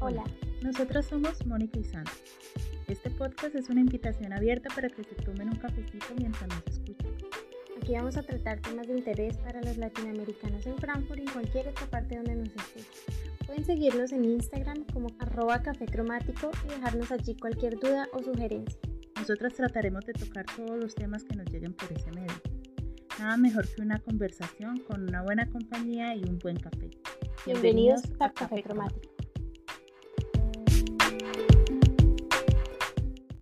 Hola, nosotras somos Mónica y Sandra. Este podcast es una invitación abierta para que se tomen un cafecito mientras nos escuchan. Aquí vamos a tratar temas de interés para los latinoamericanos en Frankfurt y en cualquier otra parte donde nos escuchen. Pueden seguirnos en Instagram como arroba café y dejarnos allí cualquier duda o sugerencia. Nosotras trataremos de tocar todos los temas que nos lleguen por ese medio. Nada mejor que una conversación con una buena compañía y un buen café. Bienvenidos, a Café Cromático.